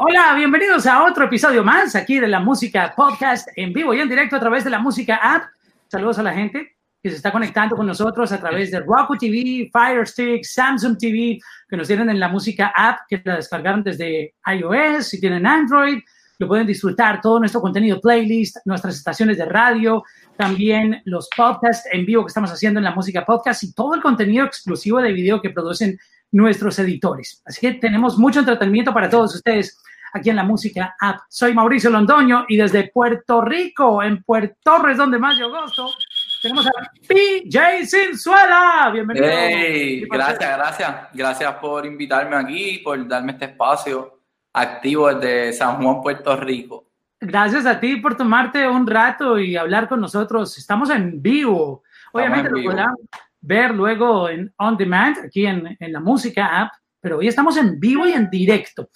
Hola, bienvenidos a otro episodio más aquí de la música podcast en vivo y en directo a través de la música app. Saludos a la gente que se está conectando con nosotros a través de Roku TV, Fire Stick, Samsung TV, que nos tienen en la música app, que la descargaron desde iOS, si tienen Android, lo pueden disfrutar todo nuestro contenido playlist, nuestras estaciones de radio, también los podcasts en vivo que estamos haciendo en la música podcast y todo el contenido exclusivo de video que producen nuestros editores. Así que tenemos mucho entretenimiento para todos ustedes aquí en la música app. Soy Mauricio Londoño y desde Puerto Rico, en Puerto Torres, donde más yo gozo, tenemos a PJ Sinzuela. Bienvenido. Hey, gracias, gracias. Gracias por invitarme aquí, por darme este espacio activo desde San Juan, Puerto Rico. Gracias a ti por tomarte un rato y hablar con nosotros. Estamos en vivo. Obviamente lo podrán ver luego en On Demand, aquí en, en la música app, pero hoy estamos en vivo y en directo.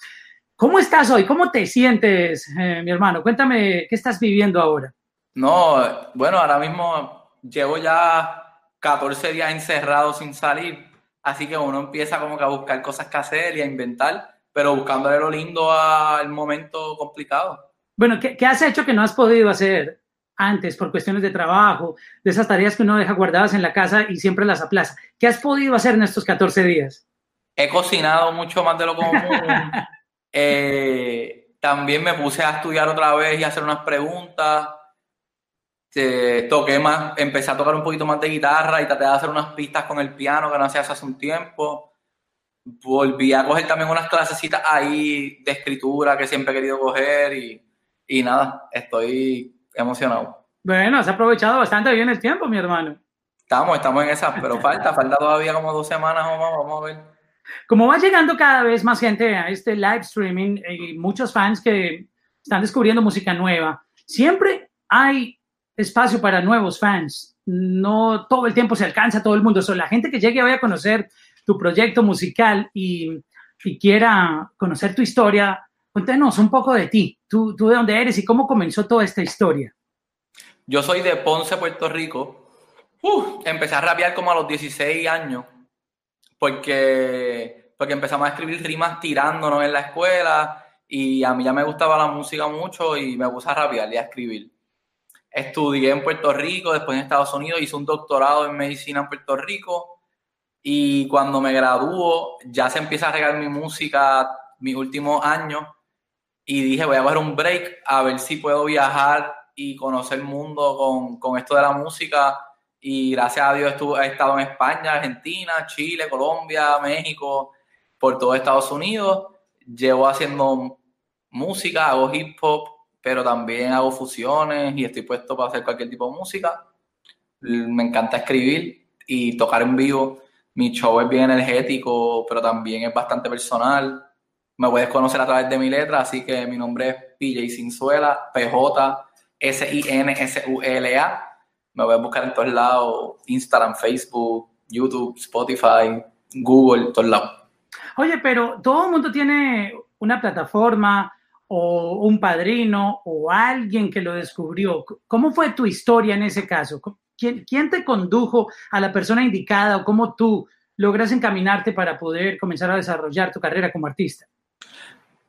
¿Cómo estás hoy? ¿Cómo te sientes, eh, mi hermano? Cuéntame, ¿qué estás viviendo ahora? No, bueno, ahora mismo llevo ya 14 días encerrado sin salir, así que uno empieza como que a buscar cosas que hacer y a inventar, pero buscándole lo lindo al momento complicado. Bueno, ¿qué, ¿qué, has hecho que no has podido hacer antes por cuestiones de trabajo, de esas tareas que uno deja guardadas en la casa y siempre las aplaza? ¿Qué has podido hacer en estos 14 días? He cocinado mucho más de lo común. Eh, también me puse a estudiar otra vez y a hacer unas preguntas. Eh, toqué más, empecé a tocar un poquito más de guitarra y traté de hacer unas pistas con el piano que no hacía hace un tiempo. Volví a coger también unas clasecitas ahí de escritura que siempre he querido coger y, y nada, estoy emocionado. Bueno, has aprovechado bastante bien el tiempo, mi hermano. Estamos, estamos en esa, pero falta, falta todavía como dos semanas o más, vamos a ver. Como va llegando cada vez más gente a este live streaming y muchos fans que están descubriendo música nueva, siempre hay espacio para nuevos fans. No todo el tiempo se alcanza todo el mundo. So, la gente que llegue a conocer tu proyecto musical y, y, quiera conocer tu historia, cuéntanos un poco de ti. ¿Tú, ¿Tú de dónde eres y cómo comenzó toda esta historia? Yo soy de Ponce, Puerto Rico. Empecé a rapear como a los 16 años porque, porque empezamos a escribir rimas tirándonos en la escuela y a mí ya me gustaba la música mucho y me puse a rapear y a escribir. Estudié en Puerto Rico, después en Estados Unidos, hice un doctorado en medicina en Puerto Rico y cuando me graduó ya se empieza a regar mi música mis últimos años y dije voy a coger un break a ver si puedo viajar y conocer el mundo con, con esto de la música y gracias a Dios estuve, he estado en España, Argentina, Chile, Colombia, México, por todo Estados Unidos. Llevo haciendo música, hago hip hop, pero también hago fusiones y estoy puesto para hacer cualquier tipo de música. Me encanta escribir y tocar en vivo. Mi show es bien energético, pero también es bastante personal. Me puedes conocer a través de mi letra, así que mi nombre es PJ Sinzuela, PJ S-I-N-S-U-L-A me voy a buscar en todos lados, Instagram, Facebook, YouTube, Spotify, Google, todos lados. Oye, pero todo el mundo tiene una plataforma o un padrino o alguien que lo descubrió. ¿Cómo fue tu historia en ese caso? ¿Quién, quién te condujo a la persona indicada o cómo tú logras encaminarte para poder comenzar a desarrollar tu carrera como artista?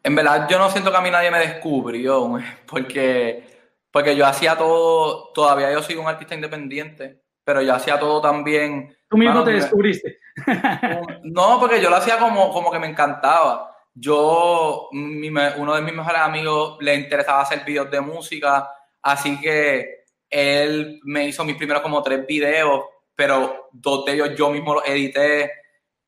En verdad, yo no siento que a mí nadie me descubrió, porque porque yo hacía todo, todavía yo soy un artista independiente, pero yo hacía todo también. Tú mismo te descubriste. no, porque yo lo hacía como, como que me encantaba. Yo, mi, uno de mis mejores amigos le interesaba hacer videos de música, así que él me hizo mis primeros como tres videos, pero dos de ellos yo mismo los edité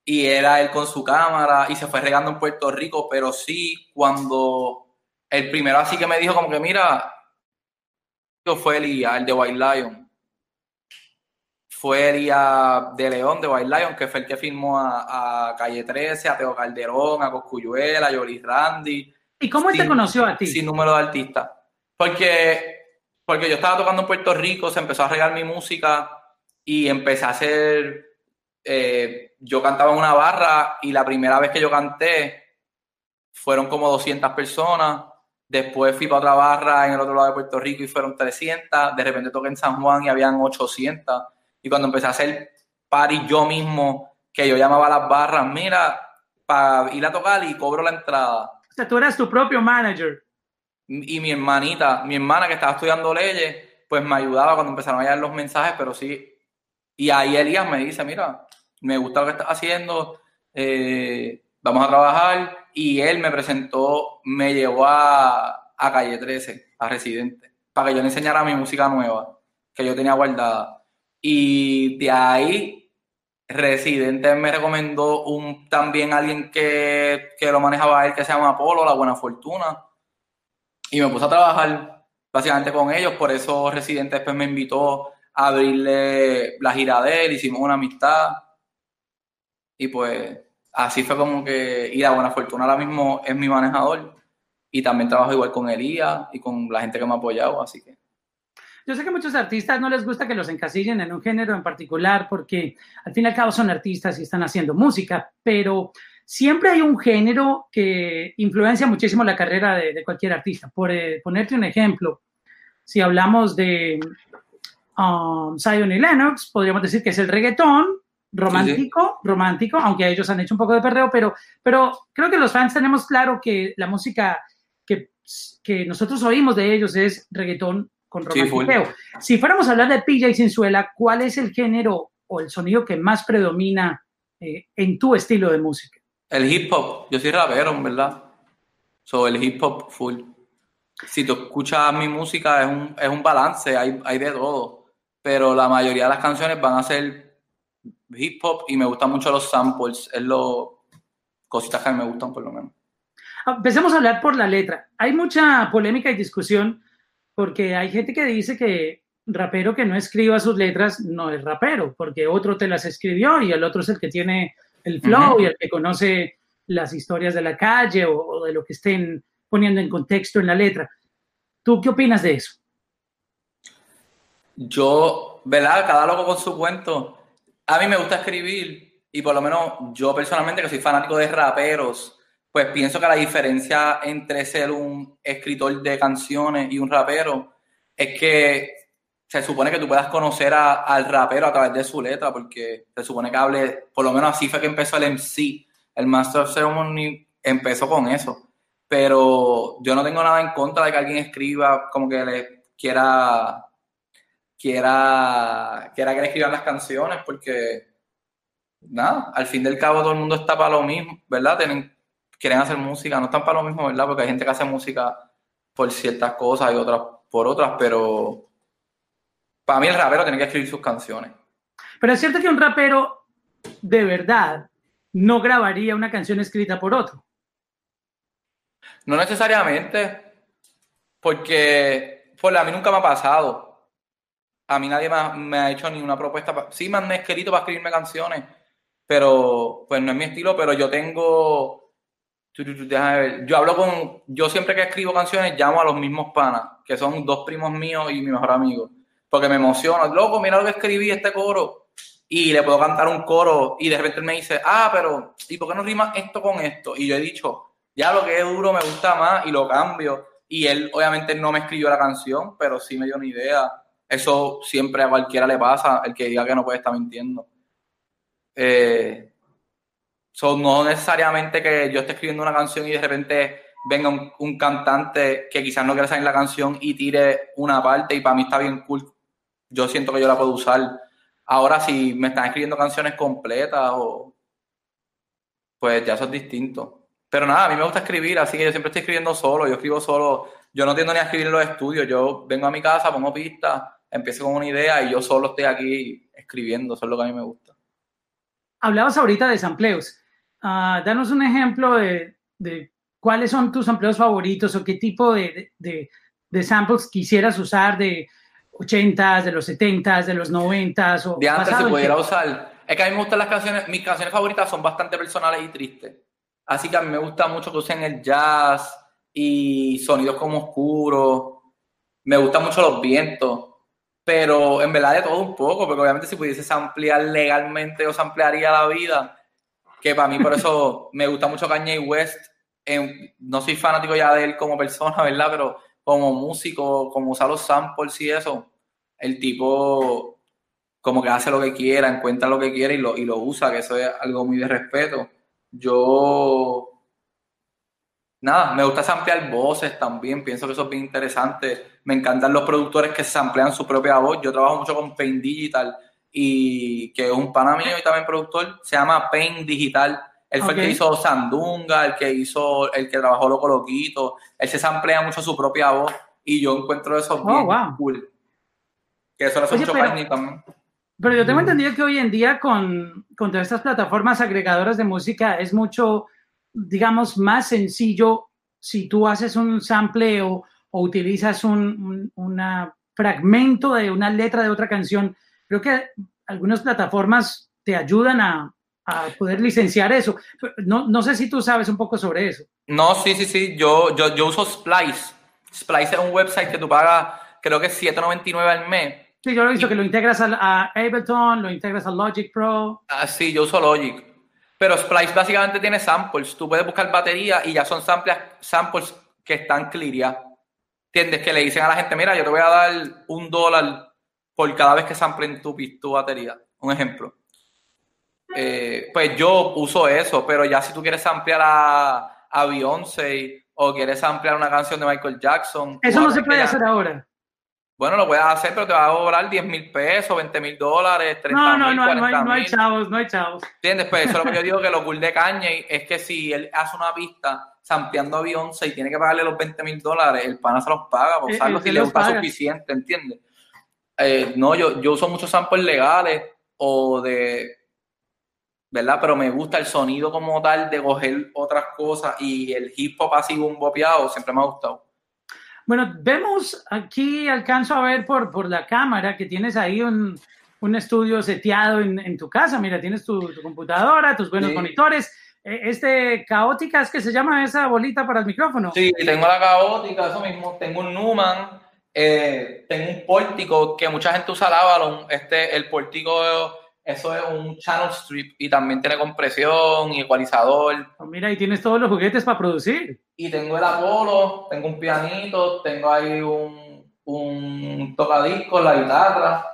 y era él con su cámara y se fue regando en Puerto Rico, pero sí, cuando el primero así que me dijo como que mira, fue Elías, el de White Lion. Fue Elías de León, de White Lion, que fue el que firmó a, Calle 13, a Teo Calderón, a Coscuyuela, a Yolis Randy. ¿Y cómo él te conoció a ti? Sin número de artistas. Porque, porque yo estaba tocando en Puerto Rico, se empezó a regar mi música y empecé a hacer. Eh, yo cantaba en una barra y la primera vez que yo canté fueron como 200 personas Después fui para otra barra en el otro lado de Puerto Rico y fueron 300. De repente toqué en San Juan y habían 800. Y cuando empecé a hacer party yo mismo, que yo llamaba a las barras, mira, para ir a tocar y cobro la entrada. sea, tú eras tu propio manager. Y mi hermanita, mi hermana que estaba estudiando leyes, pues me ayudaba cuando empezaron a llegar los mensajes, pero sí. Y ahí Elías me dice, mira, me gusta lo que estás haciendo, eh, vamos a trabajar. Y él me presentó, me llevó a, a Calle 13, a Residente, para que yo le enseñara mi música nueva, que yo tenía guardada. Y de ahí, Residente me recomendó un, también alguien que, que lo manejaba él, que se llama Apolo, La Buena Fortuna. Y me puse a trabajar básicamente con ellos, por eso Residente después me invitó a abrirle la gira de él, hicimos una amistad. Y pues así fue como que, y la buena fortuna ahora mismo es mi manejador. Y también trabajo igual con Elías y con la gente que me ha apoyado, así que. Yo sé que a muchos artistas no les gusta que los encasillen en un género en particular porque al fin y al cabo son artistas y están haciendo música, pero siempre hay un género que influencia muchísimo la carrera de, cualquier artista. Por eh, ponerte un ejemplo, si hablamos de um, Zion y Lennox, podríamos decir que es el reggaetón romántico, sí, romántico, aunque ellos han hecho un poco de perreo, pero, pero creo que los fans tenemos claro que la música que, que nosotros oímos de ellos es reggaetón con romantiqueo. Sí, si fuéramos a hablar de Pilla y Cinzuela, ¿cuál es el género o el sonido que más predomina eh, en tu estilo de música? El hip hop. Yo soy rapero, en verdad. So, el hip hop full. Si tú escuchas mi música, es un, es un balance, hay, hay de todo. Pero la mayoría de las canciones van a ser hip hop y me gustan mucho los samples. Es lo cositas que me gustan, por lo menos. Empecemos a hablar por la letra. Hay mucha polémica y discusión porque hay gente que dice que rapero que no escriba sus letras no es rapero, porque otro te las escribió y el otro es el que tiene el flow uh -huh. y el que conoce las historias de la calle o, o, de lo que estén poniendo en contexto en la letra. ¿Tú qué opinas de eso? Yo, ¿verdad? Cada loco con su cuento. A mí me gusta escribir y por lo menos yo personalmente que soy fanático de raperos, pues pienso que la diferencia entre ser un escritor de canciones y un rapero es que se supone que tú puedas conocer a, al rapero a través de su letra, porque se supone que hable, por lo menos así fue que empezó el MC, el Master of Ceremony empezó con eso. Pero yo no tengo nada en contra de que alguien escriba como que le quiera, quiera, quiera que le escriban las canciones, porque nada, al fin del cabo todo el mundo está para lo mismo, ¿verdad? Tienen, quieren hacer música, no están para lo mismo, ¿verdad? Porque hay gente que hace música por ciertas cosas y otras por otras, pero para mí el rapero tiene que escribir sus canciones. Pero es cierto que un rapero de verdad no grabaría una canción escrita por otro. No necesariamente, porque por a mí nunca me ha pasado. A mí nadie me ha, me ha hecho ni una propuesta. Pa, sí me han escrito para escribirme canciones, pero pues no es mi estilo, pero yo tengo... Yo hablo con... Yo siempre que escribo canciones llamo a los mismos panas, que son dos primos míos y mi mejor amigo porque me emociona. Loco, mira lo que escribí este coro. Y le puedo cantar un coro y de repente me dice, ah, pero ¿y por qué no rima esto con esto? Y yo he dicho, ya lo que es duro me gusta más y lo cambio. Y él obviamente no me escribió la canción, pero sí me dio una idea. Eso siempre a cualquiera le pasa, el que diga que no puede estar mintiendo. Eh, no necesariamente que yo esté escribiendo una canción y de repente venga un, un cantante que quizás no quiera salir la canción y tire una parte y para mí está bien cool yo siento que yo la puedo usar. Ahora, si me están escribiendo canciones completas o pues ya eso es distinto. Pero nada, a mí me gusta escribir, así que yo siempre estoy escribiendo solo, yo escribo solo, yo no tiendo ni a escribir en los estudios, yo vengo a mi casa, pongo pistas, empiezo con una idea y yo solo estoy aquí escribiendo, eso es lo que a mí me gusta. Hablabas ahorita de sampleos. Uh, danos un ejemplo de, de, cuáles son tus sampleos favoritos o qué tipo de, de, de samples quisieras usar de, 80s, de los 70s, de los 90s. O de antes se pudiera usar. Es que a mí me gustan las canciones, mis canciones favoritas son bastante personales y tristes. Así que a mí me gusta mucho que usen el jazz y sonidos como oscuros. Me gustan mucho los vientos. Pero en verdad de todo un poco, porque obviamente si pudiese ampliar legalmente o se ampliaría la vida, que para mí por eso me gusta mucho Kanye West. Eh, no soy fanático ya de él como persona, ¿verdad? Pero como músico, como usar los samples y eso, el tipo como que hace lo que quiera, encuentra lo que quiere y lo, y lo usa, que eso es algo muy de respeto. Yo nada, me gusta samplear voces también, pienso que eso es bien interesante. Me encantan los productores que samplean su propia voz. Yo trabajo mucho con Pain Digital y que es un pana mío y también productor, se llama Pain Digital. Él fue el que hizo Sandunga, el que hizo, el que trabajó Loco Loquito. Él se samplea mucho su propia voz y yo encuentro eso Oh, bien wow. cool. Que eso lo hace Oye, mucho pero- también. Pero yo tengo entendido que hoy en día con, con todas estas plataformas agregadoras de música es mucho, digamos, más sencillo si tú haces un sample o, o utilizas un, un una fragmento de una letra de otra canción. Creo que algunas plataformas te ayudan a, a poder licenciar eso. No, no sé si tú sabes un poco sobre eso. No, sí, sí, sí. Yo, yo, yo uso Splice. Splice es un website que tú pagas, creo que es $7.99 al mes. Sí, yo lo he visto que lo integras a, a Ableton, lo integras a Logic Pro. Ah, sí, yo uso Logic. Pero Splice básicamente tiene samples. Tú puedes buscar batería y ya son samples, samples que están clear. ¿Entiendes? Que le dicen a la gente, mira, yo te voy a dar un dólar por cada vez que samplen tu, tu batería. Un ejemplo. Eh, pues yo uso eso, pero ya si tú quieres ampliar a, a Beyoncé o quieres ampliar una canción de Michael Jackson. Eso no se puede hacer ahora. Bueno, lo puedes hacer, pero te va a cobrar 10 mil pesos, 20 mil dólares, 30 No, no, mil, no, no, hay, 40 no hay mil. chavos, no hay chavos. ¿Entiendes? Pues eso es lo que yo digo que lo cool de Kanye es que si él hace una pista sampleando a Beyoncé y tiene que pagarle los 20 mil dólares, el pana se los paga por Eh, usarlo él si le gusta paga. suficiente, ¿entiendes? Eh, no, yo, yo uso muchos samples legales o de, ¿verdad? Pero me gusta el sonido como tal de coger otras cosas y el hip hop así un bopeado siempre me ha gustado. Bueno, vemos aquí, alcanzo a ver por, por la cámara que tienes ahí un, un estudio seteado en, en tu casa. Mira, tienes tu, tu computadora, tus buenos Sí. monitores. Eh, Este caótica es que se llama esa bolita para el micrófono. Sí, tengo la caótica, eso mismo. Tengo un Numan, eh, tengo un pórtico que mucha gente usa el Avalon. Este, el pórtico, eso es un channel strip y también tiene compresión y ecualizador. Oh, Mira, ahí tienes todos los juguetes para producir. Y tengo el Apollo, tengo un pianito, tengo ahí un, un tocadisco, la guitarra.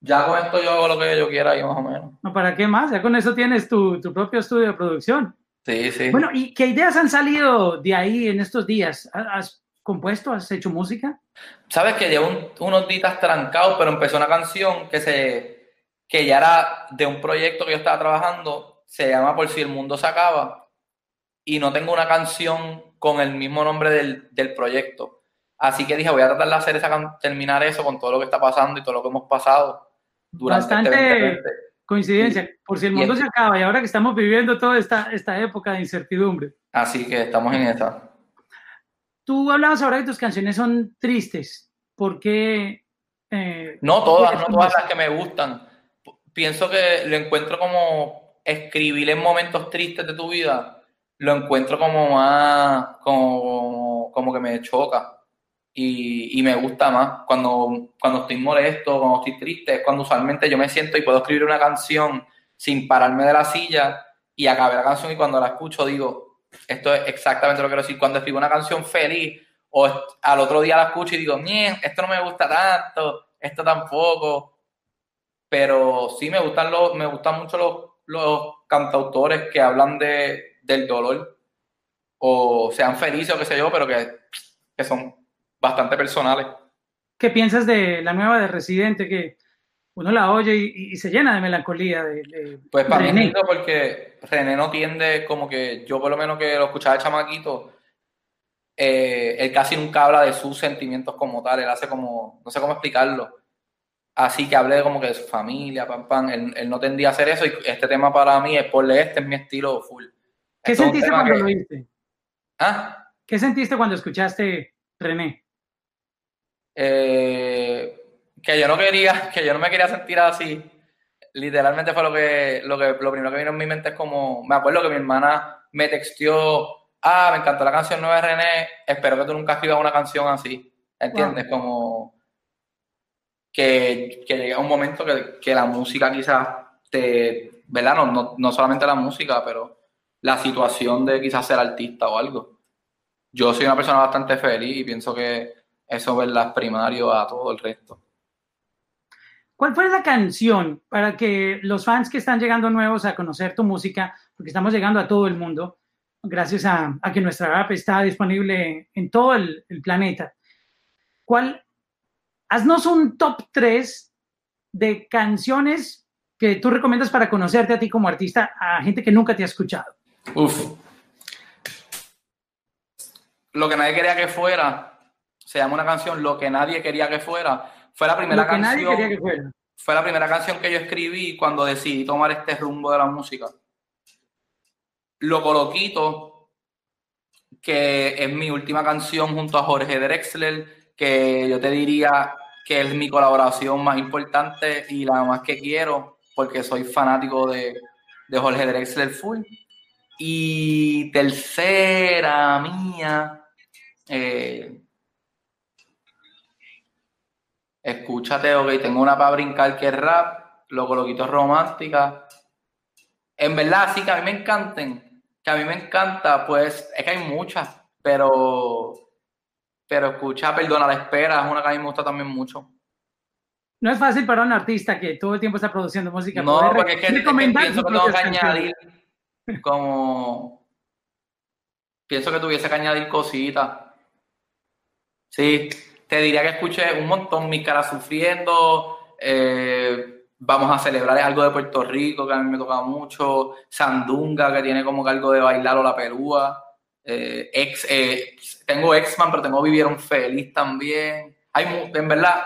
Ya con esto yo hago lo que yo quiera ahí más o menos. ¿No, ¿Para qué más? Ya con eso tienes tu, tu propio estudio de producción. Sí, sí. Bueno, ¿y qué ideas han salido de ahí en estos días? ¿Ha- ¿Has compuesto? ¿Has hecho música? Sabes que llevo un- unos días trancados, pero empezó una canción que se que ya era de un proyecto que yo estaba trabajando, se llama Por si el mundo se acaba, y no tengo una canción con el mismo nombre del, del proyecto. Así que dije, voy a tratar de hacer esa terminar eso con todo lo que está pasando y todo lo que hemos pasado durante este Bastante 2020. coincidencia. Por si el mundo se acaba y ahora que estamos viviendo toda esta, esta época de incertidumbre. Así que estamos en esa. Tú hablabas ahora que tus canciones son tristes. ¿Por qué? eh, No todas, ¿por no todas las que me gustan. Pienso que lo encuentro como escribir en momentos tristes de tu vida, lo encuentro como más, como, como que me choca y, y me gusta más. Cuando, cuando estoy molesto, cuando estoy triste, es cuando usualmente yo me siento y puedo escribir una canción sin pararme de la silla y acabé la canción y cuando la escucho digo, esto es exactamente lo que quiero decir. Cuando escribo una canción feliz o al otro día la escucho y digo, "Mien, esto no me gusta tanto, esto tampoco. Pero sí me gustan los, me gustan mucho los, los cantautores que hablan de, del dolor o sean felices o qué sé yo, pero que, que son bastante personales. ¿Qué piensas de la nueva de Residente que uno la oye y, y se llena de melancolía? De, de Pues para mí es porque René no tiende como que yo por lo menos que lo escuchaba de chamaquito, eh, él casi nunca habla de sus sentimientos como tal, él hace como, no sé cómo explicarlo. Así que hablé como que de su familia, pam, pam, él, él no tendía a hacer eso y este tema para mí es por este es mi estilo full. ¿Qué es sentiste cuando que- lo oíste? ¿Ah? ¿Qué sentiste cuando escuchaste René? Eh, que yo no quería, que yo no me quería sentir así. Literalmente fue lo que, lo que, lo primero que vino en mi mente es como, me acuerdo que mi hermana me texteó, ah, me encantó la canción nueva de René, espero que tú nunca escribas una canción así. ¿Entiendes? Como que, que llegue un momento que, que la música quizás te, ¿verdad? No, no, no solamente la música, pero la situación de quizás ser artista o algo. Yo soy una persona bastante feliz y pienso que eso es primario a todo el resto. ¿Cuál fue la canción para que los fans que están llegando nuevos a conocer tu música, porque estamos llegando a todo el mundo, gracias a, que nuestra app está disponible en todo el, planeta. ¿Cuál? Haznos un top 3 de canciones que tú recomiendas para conocerte a ti como artista a gente que nunca te ha escuchado. Uf. Lo que nadie quería que fuera, se llama una canción Lo que nadie quería que fuera. Fue la primera canción. Fue la primera canción que yo escribí cuando decidí tomar este rumbo de la música. Lo Coloquito, que es mi última canción junto a Jorge Drexler, que yo te diría que es mi colaboración más importante y la más que quiero, porque soy fanático de, Jorge Drexler full. Y tercera mía, eh, escúchate, ok, tengo una para brincar que es rap, lo coloquito romántica. En verdad, sí que a mí me encanten, que a mí me encanta, pues es que hay muchas, pero, pero escucha, perdona la espera, es una que a mí me gusta también mucho. No es fácil para un artista que todo el tiempo está produciendo música. No, porque es que, pienso que tengo que añadir como... Pienso que tuviese que añadir cositas. Sí, te diría que escuché un montón Mi cara sufriendo, eh, Vamos a celebrar algo de Puerto Rico, que a mí me toca mucho. Sandunga, que tiene como que algo de bailar o la pelúa. Eh, ex, eh, tengo X-Man, pero tengo Vivieron Feliz también. Hay, en verdad,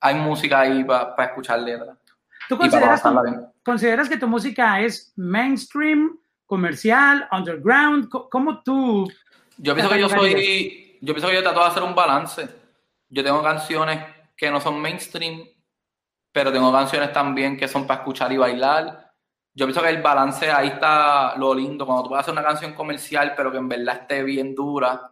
hay música ahí para escuchar letras. ¿Tú consideras, consideras que tu música es mainstream, comercial, underground? ¿Cómo tú...? Yo pienso que yo soy... Yo pienso que yo trato de hacer un balance. Yo tengo canciones que no son mainstream pero tengo canciones también que son para escuchar y bailar. Yo pienso que el balance ahí está lo lindo. Cuando tú a hacer una canción comercial, pero que en verdad esté bien dura,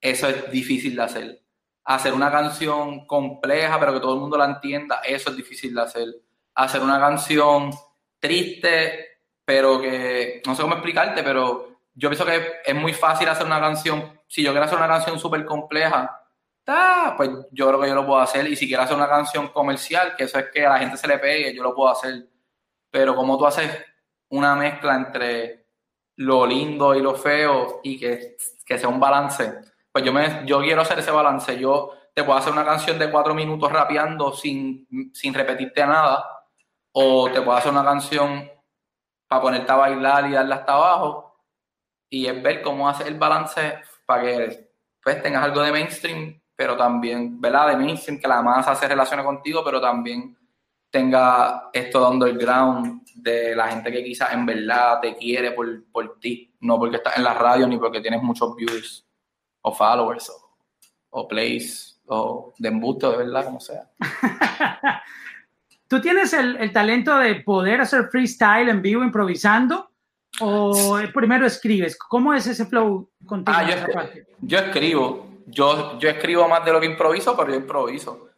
eso es difícil de hacer. Hacer una canción compleja, pero que todo el mundo la entienda, eso es difícil de hacer. Hacer una canción triste, pero que no sé cómo explicarte, pero yo pienso que es muy fácil hacer una canción. Si yo quiero hacer una canción súper compleja, pues yo creo que yo lo puedo hacer. Y si quiero hacer una canción comercial, que eso es que a la gente se le pegue, yo lo puedo hacer. Pero como tú haces una mezcla entre lo lindo y lo feo y que, sea un balance, pues yo, me, yo quiero hacer ese balance. Yo te puedo hacer una canción de cuatro minutos rapeando sin, sin repetirte nada, o te puedo hacer una canción para ponerte a bailar y darle hasta abajo, y es ver cómo hacer el balance para que pues, tengas algo de mainstream pero también, ¿verdad? De mainstream, que la masa se relacione contigo, pero también tenga esto de underground de la gente que quizás en verdad te quiere por, por ti, no porque estás en la radio ni porque tienes muchos views o followers o, o plays o de embuste, de verdad, como sea. ¿Tú tienes el, el, talento de poder hacer freestyle en vivo improvisando? ¿O primero escribes? ¿Cómo es ese flow contigo? Ah, yo, yo escribo, yo, yo escribo más de lo que improviso, pero yo improviso.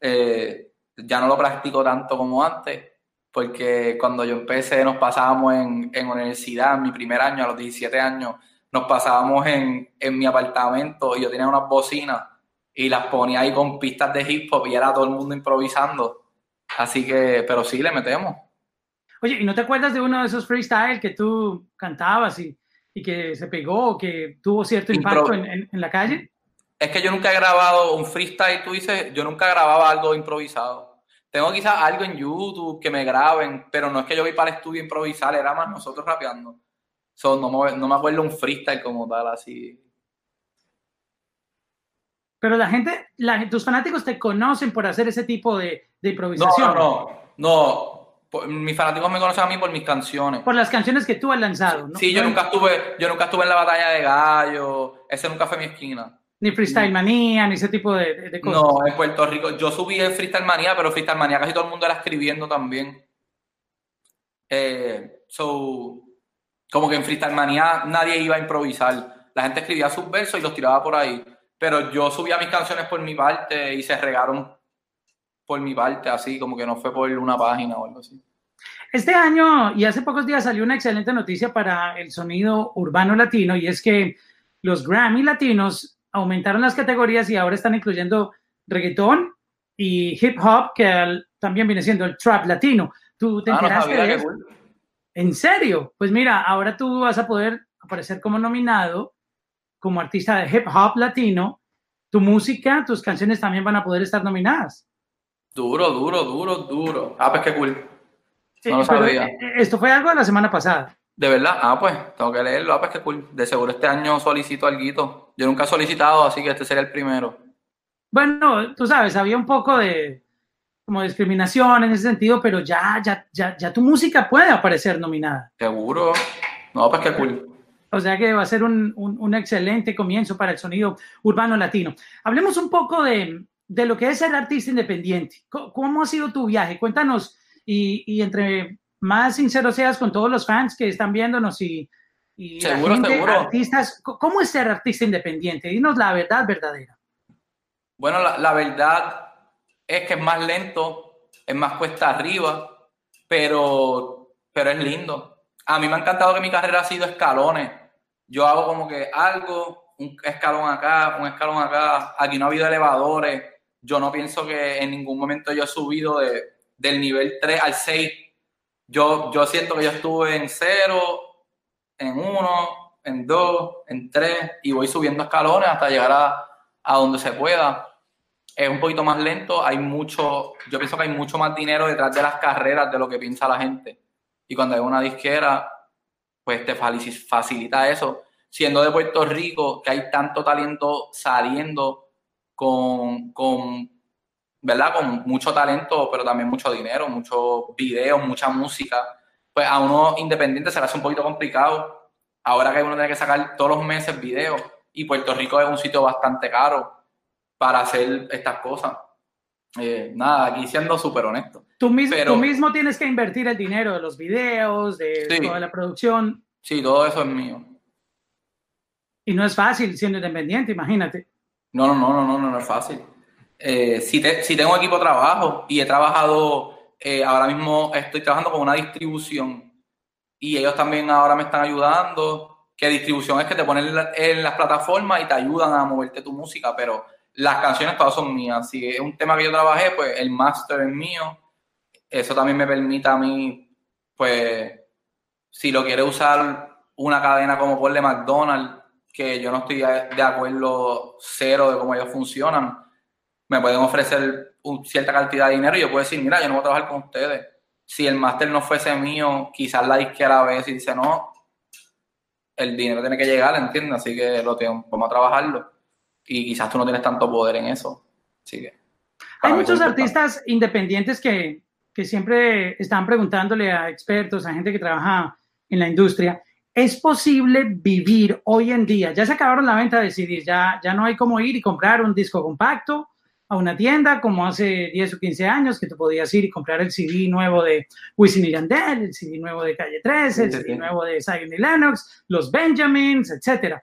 Eh, ya no lo practico tanto como antes, porque cuando yo empecé nos pasábamos en, en universidad, en mi primer año, a los 17 años, nos pasábamos en, en mi apartamento y yo tenía unas bocinas y las ponía ahí con pistas de hip hop y era todo el mundo improvisando. Así que, pero sí, le metemos. Oye, ¿y no te acuerdas de uno de esos freestyle que tú cantabas y, y que se pegó, que tuvo cierto impacto en, en, en, la calle? Es que yo nunca he grabado un freestyle, tú dices, yo nunca grababa algo improvisado. Tengo quizás algo en YouTube que me graben, pero no es que yo voy para el estudio a improvisar, era más nosotros rapeando. no, me, no me acuerdo un freestyle como tal, así. Pero la gente, la, tus fanáticos te conocen por hacer ese tipo de, de improvisación. No, no, no. Mis fanáticos me conocen a mí por mis canciones. Por las canciones que tú has lanzado, Sí, yo nunca estuve, yo nunca estuve en la batalla de gallo. Ese nunca fue mi esquina. Ni Freestyle Manía, ni ese tipo de, cosas. No, en Puerto Rico. Yo subí el Freestyle Manía, pero Freestyle Manía casi todo el mundo era escribiendo también. Eh, so, como que en Freestyle Manía nadie iba a improvisar. La gente escribía sus versos y los tiraba por ahí. Pero yo subía mis canciones por mi parte y se regaron por mi parte, así, como que no fue por una página o algo así. Este año y hace pocos días salió una excelente noticia para el sonido urbano latino y es que los Grammy latinos aumentaron las categorías y ahora están incluyendo reggaetón y hip hop, que también viene siendo el trap latino. ¿Tú te ah, enteraste de eso? ¿En serio? Pues mira, ahora tú vas a poder aparecer como nominado como artista de hip hop latino, tu música, tus canciones también van a poder estar nominadas. Duro, duro, duro, duro. Ah, pues qué cool. no lo sabía. Eh, esto fue algo de la semana pasada. De verdad, ah, pues tengo que leerlo. Ah, pues qué cool. De seguro este año solicito algo. Yo nunca he solicitado, así que este sería el primero. Bueno, tú sabes, había un poco de como discriminación en ese sentido, pero ya, ya, ya, ya tu música puede aparecer nominada. Seguro. No, pues qué cool. O sea que va a ser un, un, excelente comienzo para el sonido urbano latino. Hablemos un poco de, de lo que es ser artista independiente. ¿Cómo, ha sido tu viaje? Cuéntanos y, y, entre más sincero seas con todos los fans que están viéndonos y, y seguro, seguro. artistas, ¿cómo es ser artista independiente? Dinos la verdad verdadera. Bueno, la, la verdad es que es más lento, es más cuesta arriba, pero, pero es lindo a mí me ha encantado que mi carrera ha sido escalones. Yo hago como que algo, un escalón acá, un escalón acá. Aquí no ha habido elevadores. Yo no pienso que en ningún momento yo he subido de, del nivel 3 al 6. Yo, yo siento que yo estuve en 0, en 1, en 2, en 3 y voy subiendo escalones hasta llegar a, a donde se pueda. Es un poquito más lento, hay mucho, yo pienso que hay mucho más dinero detrás de las carreras de lo que piensa la gente y cuando hay una disquera, pues te facilita eso. Siendo de Puerto Rico, que hay tanto talento saliendo con, con, ¿verdad? Con mucho talento, pero también mucho dinero, muchos videos, mucha música, pues a uno independiente se le hace un poquito complicado. Ahora que uno tiene que sacar todos los meses videos y Puerto Rico es un sitio bastante caro para hacer estas cosas. Eh, nada, aquí siendo súper honesto. Tú mismo, tú mismo tienes que invertir el dinero de los videos, de toda la producción. Sí, todo eso es mío. Y no es fácil siendo independiente, imagínate. No, no, no, no, no, no, es fácil. Eh, si, si tengo equipo de trabajo y he trabajado, eh, ahora mismo estoy trabajando con una distribución y ellos también ahora me están ayudando. Que distribución es que te ponen en las plataformas y te ayudan a moverte tu música, pero las canciones todas son mías. Si es un tema que yo trabajé, pues el master es mío. Eso también me permite a mí, pues, si lo quiere usar una cadena como por de McDonald's, que yo no estoy de acuerdo cero de cómo ellos funcionan, me pueden ofrecer cierta cantidad de dinero y yo puedo decir, mira, yo no voy a trabajar con ustedes. Si el máster no fuese mío, quizás la disquera a veces dice, no, el dinero tiene que llegar, ¿entiendes? Así que lo tengo, vamos a trabajarlo y quizás tú no tienes tanto poder en eso. Así que, Hay muchos artistas independientes que, que siempre están preguntándole a expertos, a gente que trabaja en la industria, ¿es posible vivir hoy en día? Ya se acabaron la venta de CDs, ya, ya no hay como ir y comprar un disco compacto a una tienda como hace 10 o 15 años que tú podías ir y comprar el CD nuevo de Wisin y Yandel, el CD nuevo de Calle 13, el CD nuevo de Zion y Lennox, los Benjamins, etcétera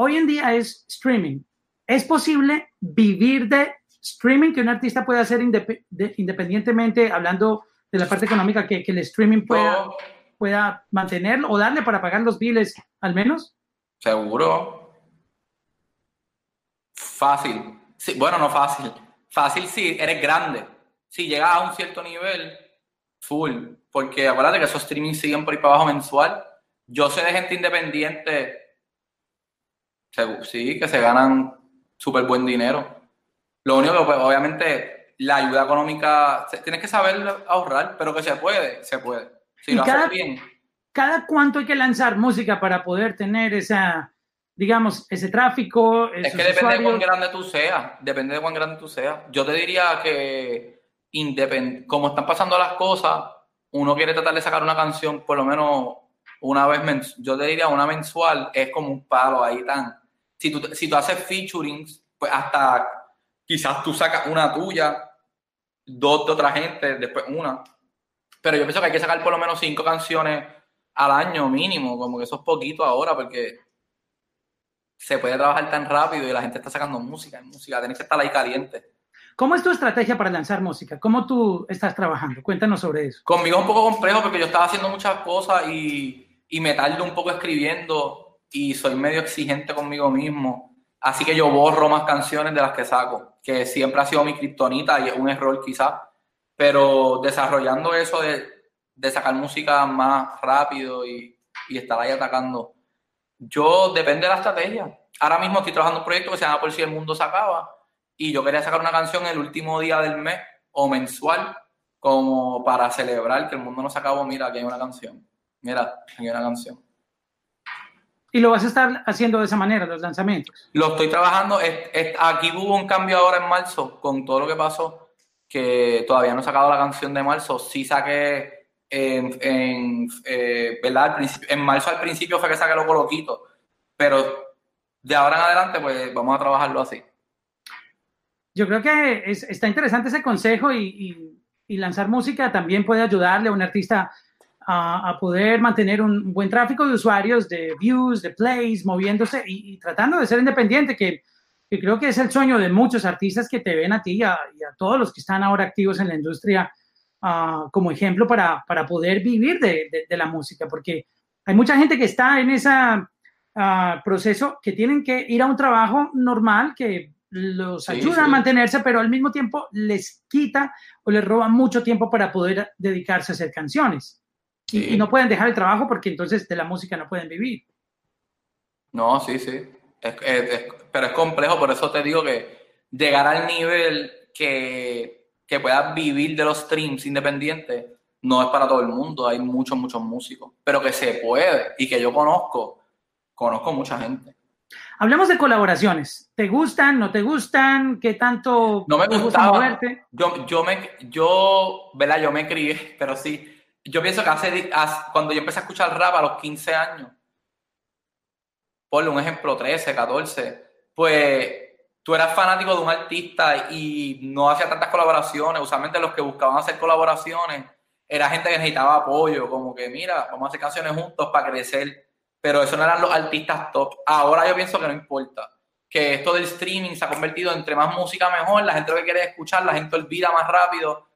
hoy en día es streaming. ¿Es posible vivir de streaming que un artista pueda hacer independientemente, hablando de la parte económica, que, el streaming pueda, pueda mantenerlo o darle para pagar los biles al menos? Seguro. Fácil. Sí, bueno, no fácil. Fácil si eres grande. Si llegas a un cierto nivel, full. Porque acuérdate que esos streamings siguen por ahí para abajo mensual. Yo sé de gente independiente sí, que se ganan súper buen dinero. Lo único que, pues, obviamente, la ayuda económica, tienes que saber ahorrar, pero que se puede, se puede. Si lo cada, haces bien. ¿Cada cuánto hay que lanzar música para poder tener esa, digamos, ese tráfico? Es que depende de cuán grande tú seas, depende de cuán grande tú seas. Yo te diría que, independ como están pasando las cosas, uno quiere tratar de sacar una canción por lo menos una vez, yo te diría una mensual, es como un palo ahí tan si tú, si tú haces featurings, pues hasta quizás tú sacas una tuya, dos de otra gente, después una. Pero yo pienso que hay que sacar por lo menos cinco canciones al año mínimo, como que eso es poquito ahora, porque se puede trabajar tan rápido y la gente está sacando música, música, tienes que estar ahí caliente. ¿Cómo es tu estrategia para lanzar música? ¿Cómo tú estás trabajando? Cuéntanos sobre eso. Conmigo es un poco complejo porque yo estaba haciendo muchas cosas y, y me tardo un poco escribiendo y soy medio exigente conmigo mismo. Así que yo borro más canciones de las que saco, que siempre ha sido mi kriptonita y es un error quizás. Pero desarrollando eso de, de sacar música más rápido y, y estar ahí atacando, Yo depende de la estrategia. Ahora mismo estoy trabajando un proyecto que se llama Por si el mundo se acaba y yo quería sacar una canción el último día del mes o mensual como para celebrar que el mundo no se acabó. Mira, aquí hay una canción. Mira, aquí hay una canción. ¿Y lo vas a estar haciendo de esa manera, los lanzamientos? Lo estoy trabajando. aquí hubo un cambio ahora en marzo con todo lo que pasó, que todavía no he sacado la canción de marzo. Sí saqué en, en eh, ¿verdad? en marzo al principio fue que saqué lo coloquito, pero de ahora en adelante pues vamos a trabajarlo así. Yo creo que está interesante ese consejo y, lanzar música también puede ayudarle a un artista a, poder mantener un buen tráfico de usuarios, de views, de plays, moviéndose y, tratando de ser independiente, que, creo que es el sueño de muchos artistas que te ven a ti y a, todos los que están ahora activos en la industria ah, como ejemplo para, para poder vivir de, la música, porque hay mucha gente que está en ese ah, proceso que tienen que ir a un trabajo normal que los ayuda a mantenerse, pero al mismo tiempo les quita o les roba mucho tiempo para poder dedicarse a hacer canciones. Y, no pueden dejar el trabajo porque entonces de la música no pueden vivir. No, sí, sí. pero es complejo, por eso te digo que llegar al nivel que, que puedas vivir de los streams independientes no es para todo el mundo. Hay muchos, muchos músicos. Pero que se puede y que yo conozco, conozco mucha gente. Hablemos de colaboraciones. ¿Te gustan? ¿No te gustan? ¿Qué tanto no me gusta moverte? Yo, yo me, yo, ¿verdad? Yo me crié, pero sí. Yo pienso que hace, cuando yo empecé a escuchar rap a los 15 años, ponle un ejemplo, 13, 14, pues tú eras fanático de un artista y no hacía tantas colaboraciones. Usualmente los que buscaban hacer colaboraciones era gente que necesitaba apoyo, como que mira, vamos a hacer canciones juntos para crecer pero eso no eran los artistas top. Ahora yo pienso que no importa. Que esto del streaming se ha convertido entre más música mejor, la gente lo que quiere escuchar, la gente olvida más rápido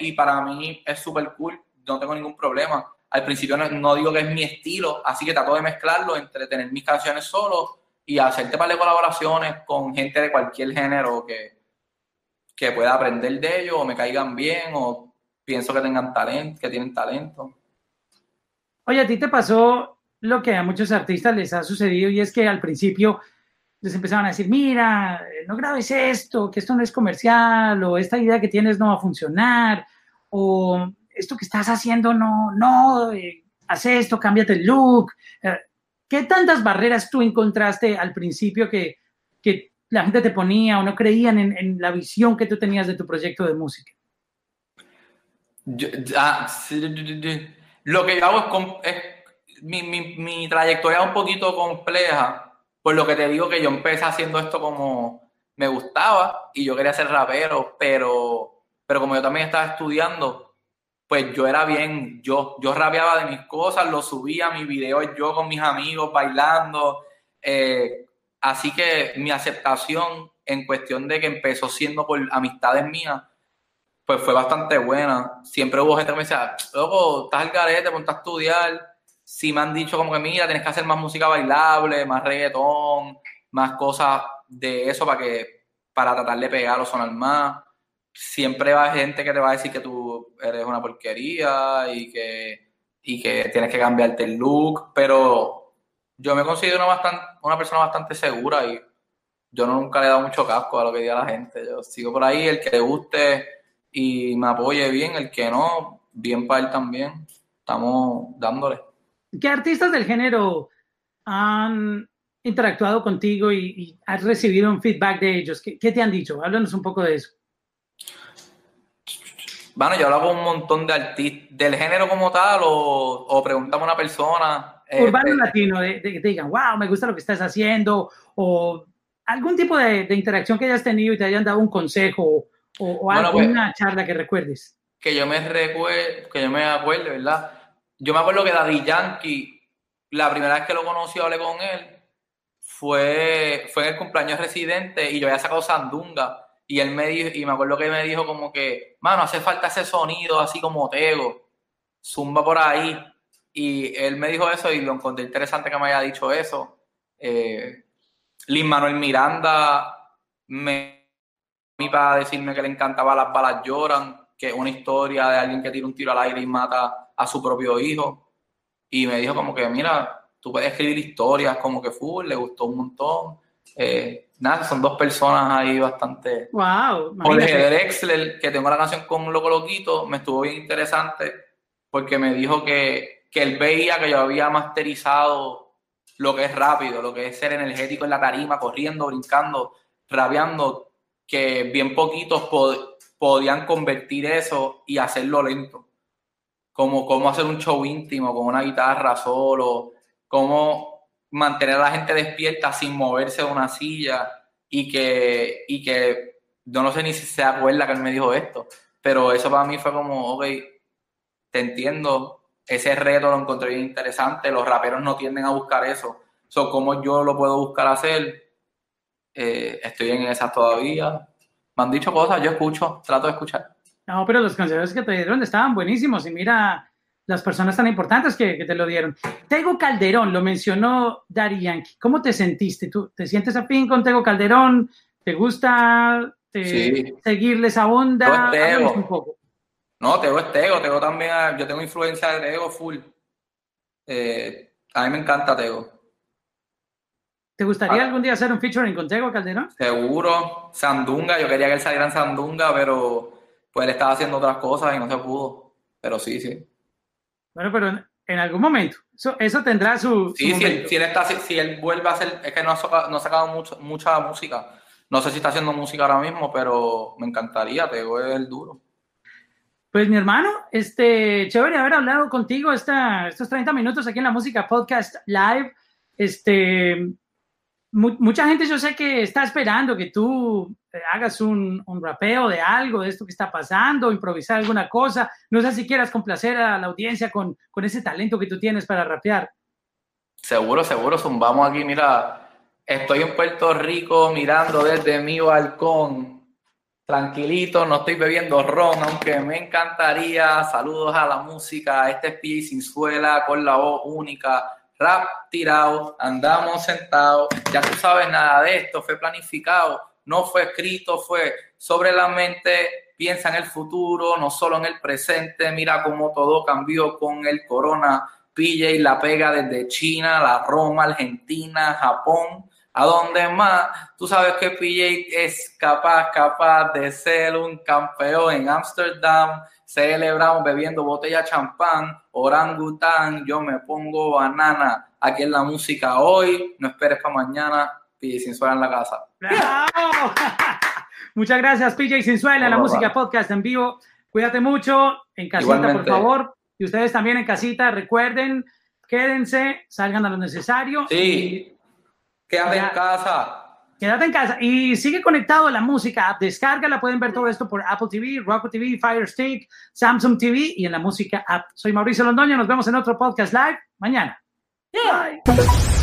y para mí es súper cool, no tengo ningún problema. Al principio no, digo que es mi estilo, así que trato de mezclarlo entre tener mis canciones solo y hacerte par colaboraciones con gente de cualquier género que, que pueda aprender de ellos o me caigan bien o pienso que tengan talento, que tienen talento. Oye, a ti te pasó lo que a muchos artistas les ha sucedido y es que al principio les empezaban a decir, mira, no grabes esto, que esto no es comercial, o esta idea que tienes no va a funcionar, o esto que estás haciendo no, no, eh, haz esto, cámbiate el look. Eh, ¿Qué tantas barreras tú encontraste al principio que, que la gente te ponía o no creían en, la visión que tú tenías de tu proyecto de música? Ah, lo que yo hago es, mi, mi, mi, trayectoria es un poquito compleja, por lo que te digo que yo empecé haciendo esto como me gustaba y yo quería ser rapero, pero, pero como yo también estaba estudiando, pues yo era bien, yo, yo rapeaba de mis cosas, lo subía, mis videos yo con mis amigos bailando, eh, así que mi aceptación en cuestión de que empezó siendo por amistades mías, pues fue bastante buena. Siempre hubo gente que me decía, loco, estás al garete, ponte a estudiar. Sí me han dicho como que, mira, tienes que hacer más música bailable, más reggaetón, más cosas de eso para que, para tratar de pegar o sonar más. Siempre va gente que te va a decir que tú eres una porquería y que, y que tienes que cambiarte el look, pero yo me considero una, bastante, una persona bastante segura y yo nunca le he dado mucho casco a lo que diga la gente. Yo sigo por ahí, el que le guste y me apoye bien, el que no, bien para él también. Estamos dándole. ¿Qué artistas del género han interactuado contigo y, has recibido un feedback de ellos? ¿Qué, te han dicho? Háblanos un poco de eso. Bueno, yo hablo con un montón de artistas del género como tal o, o preguntamos a una persona. Eh, Urbano eh, latino, de, que te digan, wow, me gusta lo que estás haciendo o algún tipo de, de interacción que hayas tenido y te hayan dado un consejo o, alguna pues, charla que recuerdes. Que yo me recuerde, que yo me acuerde, ¿verdad? Yo me acuerdo que Daddy Yankee, la primera vez que lo conocí hablé con él, fue, fue en el cumpleaños residente y yo había sacado Sandunga. Y él me dijo, y me acuerdo que me dijo como que, mano, hace falta ese sonido así como Tego, zumba por ahí. Y él me dijo eso y lo encontré interesante que me haya dicho eso. Eh, Lin Manuel Miranda me para decirme que le encantaba Las balas lloran, que una historia de alguien que tira un tiro al aire y mata a su propio hijo. Y me dijo como que, mira, tú puedes escribir historias como que full, le gustó un montón. Eh, nada, son dos personas ahí bastante. ¡Wow! Jorge Drexler, que tengo la canción con Loco Loquito, me estuvo bien interesante porque me dijo que, que él veía que yo había masterizado lo que es rápido, lo que es ser energético en la tarima, corriendo, brincando, rabiando, que bien poquitos podían convertir eso y hacerlo lento. Como cómo hacer un show íntimo con una guitarra solo, cómo mantener a la gente despierta sin moverse de una silla y que, y que yo no sé ni si se acuerda que él me dijo esto, pero eso para mí fue como, ok, te entiendo, ese reto lo encontré bien interesante, los raperos no tienden a buscar eso, so, ¿cómo yo lo puedo buscar hacer? Eh, estoy en esas todavía, me han dicho cosas, yo escucho, trato de escuchar. No, pero los consejos que te dieron estaban buenísimos y mira las personas tan importantes que, que te lo dieron. Tego Calderón, lo mencionó Daddy Yankee. ¿Cómo te sentiste? ¿Tú te sientes afín con Tego Calderón? ¿Te gusta eh, seguirle esa onda? Un poco. No, Tego es Tego. Tego también, yo tengo influencia de Tego full. Eh, a mí me encanta Tego. ¿Te gustaría ah. algún día hacer un featuring con Tego Calderón? Seguro. Sandunga, yo quería que él saliera en Sandunga, pero pues él estaba haciendo otras cosas y no se pudo. Pero sí, sí. Bueno, pero en, algún momento. Eso, eso tendrá su. Sí, si, él, está, si, él vuelve a hacer. Es que no ha sacado, no ha sacado mucho, mucha música. No sé si está haciendo música ahora mismo, pero me encantaría. Tego es el duro. Pues mi hermano, este, chévere haber hablado contigo esta, estos 30 minutos aquí en la Música Podcast Live. Este, mucha gente yo sé que está esperando que tú hagas un, un, rapeo de algo, de esto que está pasando, improvisar alguna cosa. No sé si quieras complacer a la audiencia con, con ese talento que tú tienes para rapear. Seguro, seguro, zumbamos aquí. Mira, estoy en Puerto Rico mirando desde mi balcón. Tranquilito, no estoy bebiendo ron, aunque me encantaría. Saludos a la música. Este es Pi sin suela, con la voz única rap tirado, andamos sentados, ya tú sabes nada de esto, fue planificado, no fue escrito, fue sobre la mente, piensa en el futuro, no solo en el presente, mira cómo todo cambió con el corona, PJ la pega desde China, la Roma, Argentina, Japón, a donde más, tú sabes que PJ es capaz, capaz de ser un campeón en Ámsterdam, celebramos bebiendo botella champán, orangután, yo me pongo banana. Aquí en la música hoy, no esperes para mañana, PJ Sinsuela en la casa. Muchas gracias, PJ Sinsuela, la música podcast en vivo. Cuídate mucho, en casita, por favor. Y ustedes también en casita, recuerden, quédense, salgan a lo necesario. Sí, quédate en casa. Quédate en casa y sigue conectado a la música. Descárgala, pueden ver todo esto por Apple TV, Roku TV, Fire Stick, Samsung TV y en la música app. Soy Mauricio Londoño, nos vemos en otro podcast live mañana. Bye.